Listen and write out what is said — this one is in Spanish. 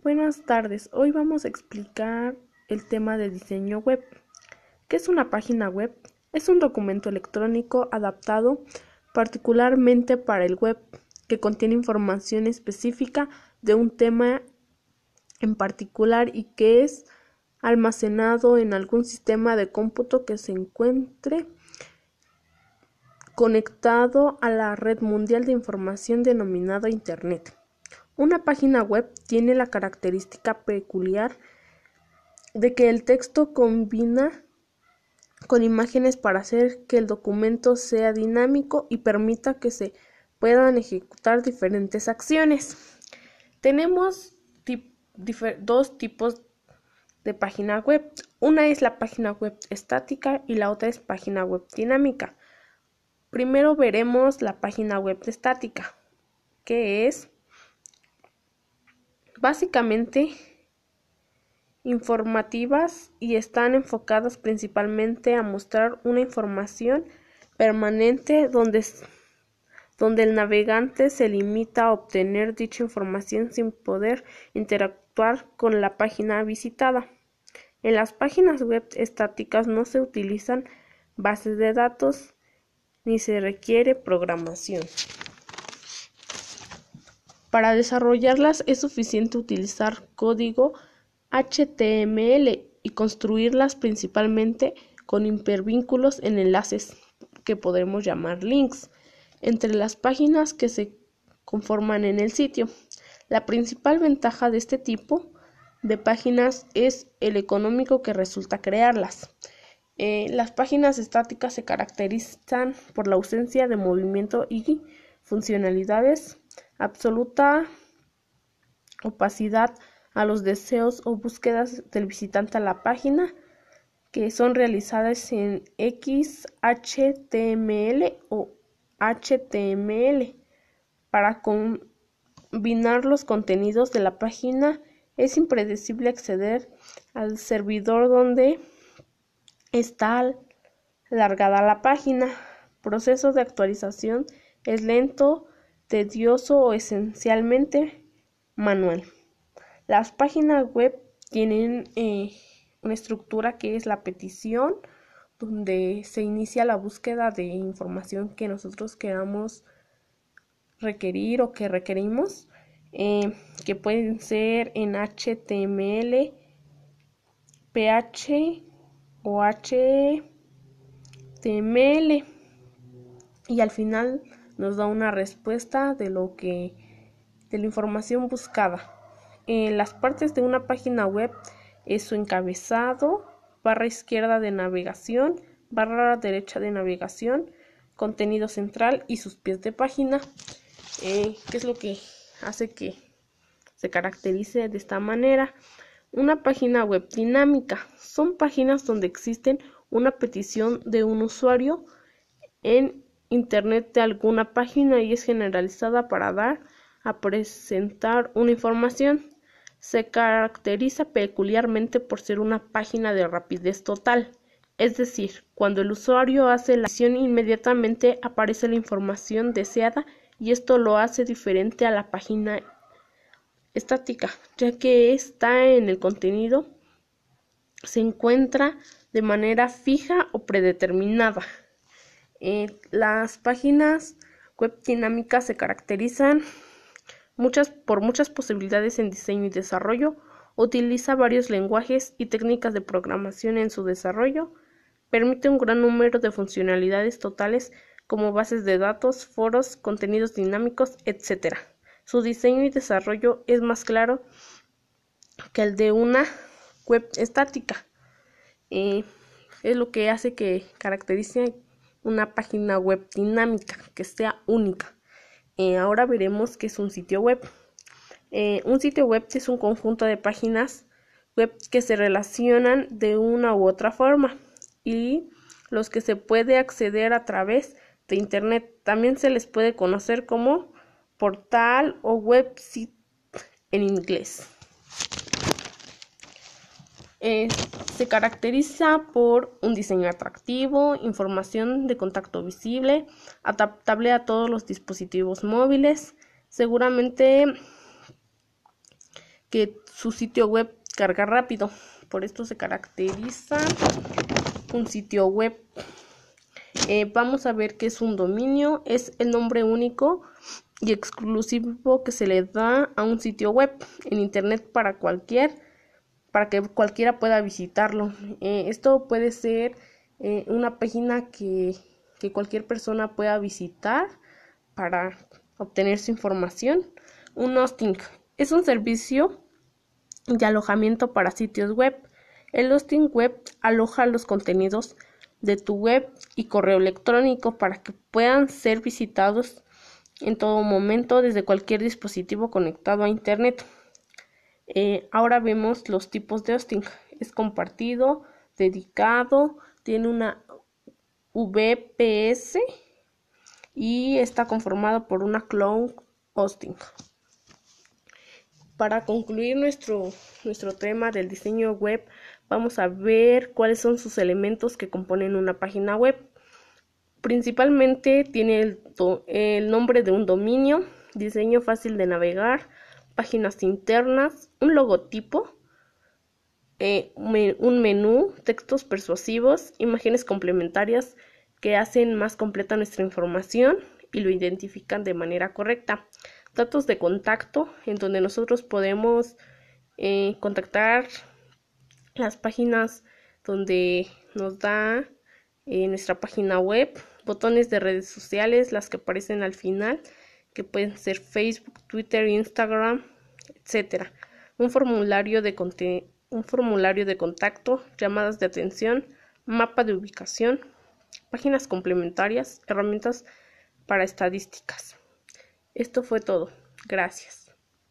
Buenas tardes, hoy vamos a explicar el tema de diseño web. ¿Qué es una página web? Es un documento electrónico adaptado particularmente para el web que contiene información específica de un tema en particular y que es almacenado en algún sistema de cómputo que se encuentre conectado a la red mundial de información denominada Internet. Una página web tiene la característica peculiar de que el texto combina con imágenes para hacer que el documento sea dinámico y permita que se puedan ejecutar diferentes acciones. Tenemos dos tipos de página web. Una es la página web estática y la otra es página web dinámica. Primero veremos la página web estática, que es básicamente informativas y están enfocadas principalmente a mostrar una información permanente donde, donde el navegante se limita a obtener dicha información sin poder interactuar con la página visitada. En las páginas web estáticas no se utilizan bases de datos ni se requiere programación. Para desarrollarlas es suficiente utilizar código HTML y construirlas principalmente con hipervínculos en enlaces que podemos llamar links entre las páginas que se conforman en el sitio. La principal ventaja de este tipo de páginas es el económico que resulta crearlas. Eh, las páginas estáticas se caracterizan por la ausencia de movimiento y funcionalidades absoluta opacidad a los deseos o búsquedas del visitante a la página que son realizadas en XHTML o HTML. Para combinar los contenidos de la página es impredecible acceder al servidor donde está largada la página. Proceso de actualización es lento tedioso o esencialmente manual. Las páginas web tienen eh, una estructura que es la petición, donde se inicia la búsqueda de información que nosotros queramos requerir o que requerimos, eh, que pueden ser en HTML, PH o HTML. Y al final nos da una respuesta de lo que de la información buscada. En las partes de una página web es su encabezado, barra izquierda de navegación, barra derecha de navegación, contenido central y sus pies de página, eh, que es lo que hace que se caracterice de esta manera. Una página web dinámica son páginas donde existen una petición de un usuario en Internet de alguna página y es generalizada para dar a presentar una información. Se caracteriza peculiarmente por ser una página de rapidez total, es decir, cuando el usuario hace la acción inmediatamente aparece la información deseada y esto lo hace diferente a la página estática, ya que está en el contenido se encuentra de manera fija o predeterminada. Las páginas web dinámicas se caracterizan muchas, por muchas posibilidades en diseño y desarrollo, utiliza varios lenguajes y técnicas de programación en su desarrollo, permite un gran número de funcionalidades totales como bases de datos, foros, contenidos dinámicos, etc. Su diseño y desarrollo es más claro que el de una web estática. Eh, es lo que hace que caracterice una página web dinámica que sea única. Eh, ahora veremos qué es un sitio web. Eh, un sitio web es un conjunto de páginas web que se relacionan de una u otra forma y los que se puede acceder a través de Internet. También se les puede conocer como portal o website en inglés. Eh, se caracteriza por un diseño atractivo, información de contacto visible, adaptable a todos los dispositivos móviles. Seguramente que su sitio web carga rápido. Por esto se caracteriza un sitio web. Eh, vamos a ver qué es un dominio. Es el nombre único y exclusivo que se le da a un sitio web en internet para cualquier para que cualquiera pueda visitarlo. Eh, esto puede ser eh, una página que, que cualquier persona pueda visitar para obtener su información. Un hosting es un servicio de alojamiento para sitios web. El hosting web aloja los contenidos de tu web y correo electrónico para que puedan ser visitados en todo momento desde cualquier dispositivo conectado a Internet. Eh, ahora vemos los tipos de hosting. Es compartido, dedicado, tiene una VPS y está conformado por una cloud hosting. Para concluir nuestro, nuestro tema del diseño web, vamos a ver cuáles son sus elementos que componen una página web. Principalmente tiene el nombre de un dominio, diseño fácil de navegar, páginas internas, un logotipo, eh, un menú, textos persuasivos, imágenes complementarias que hacen más completa nuestra información y lo identifican de manera correcta. Datos de contacto en donde nosotros podemos eh, contactar las páginas donde nos da eh, nuestra página web, botones de redes sociales, las que aparecen al final que pueden ser Facebook, Twitter, Instagram, etc. Un formulario de, un formulario de contacto, llamadas de atención, mapa de ubicación, páginas complementarias, herramientas para estadísticas. Esto fue todo. Gracias.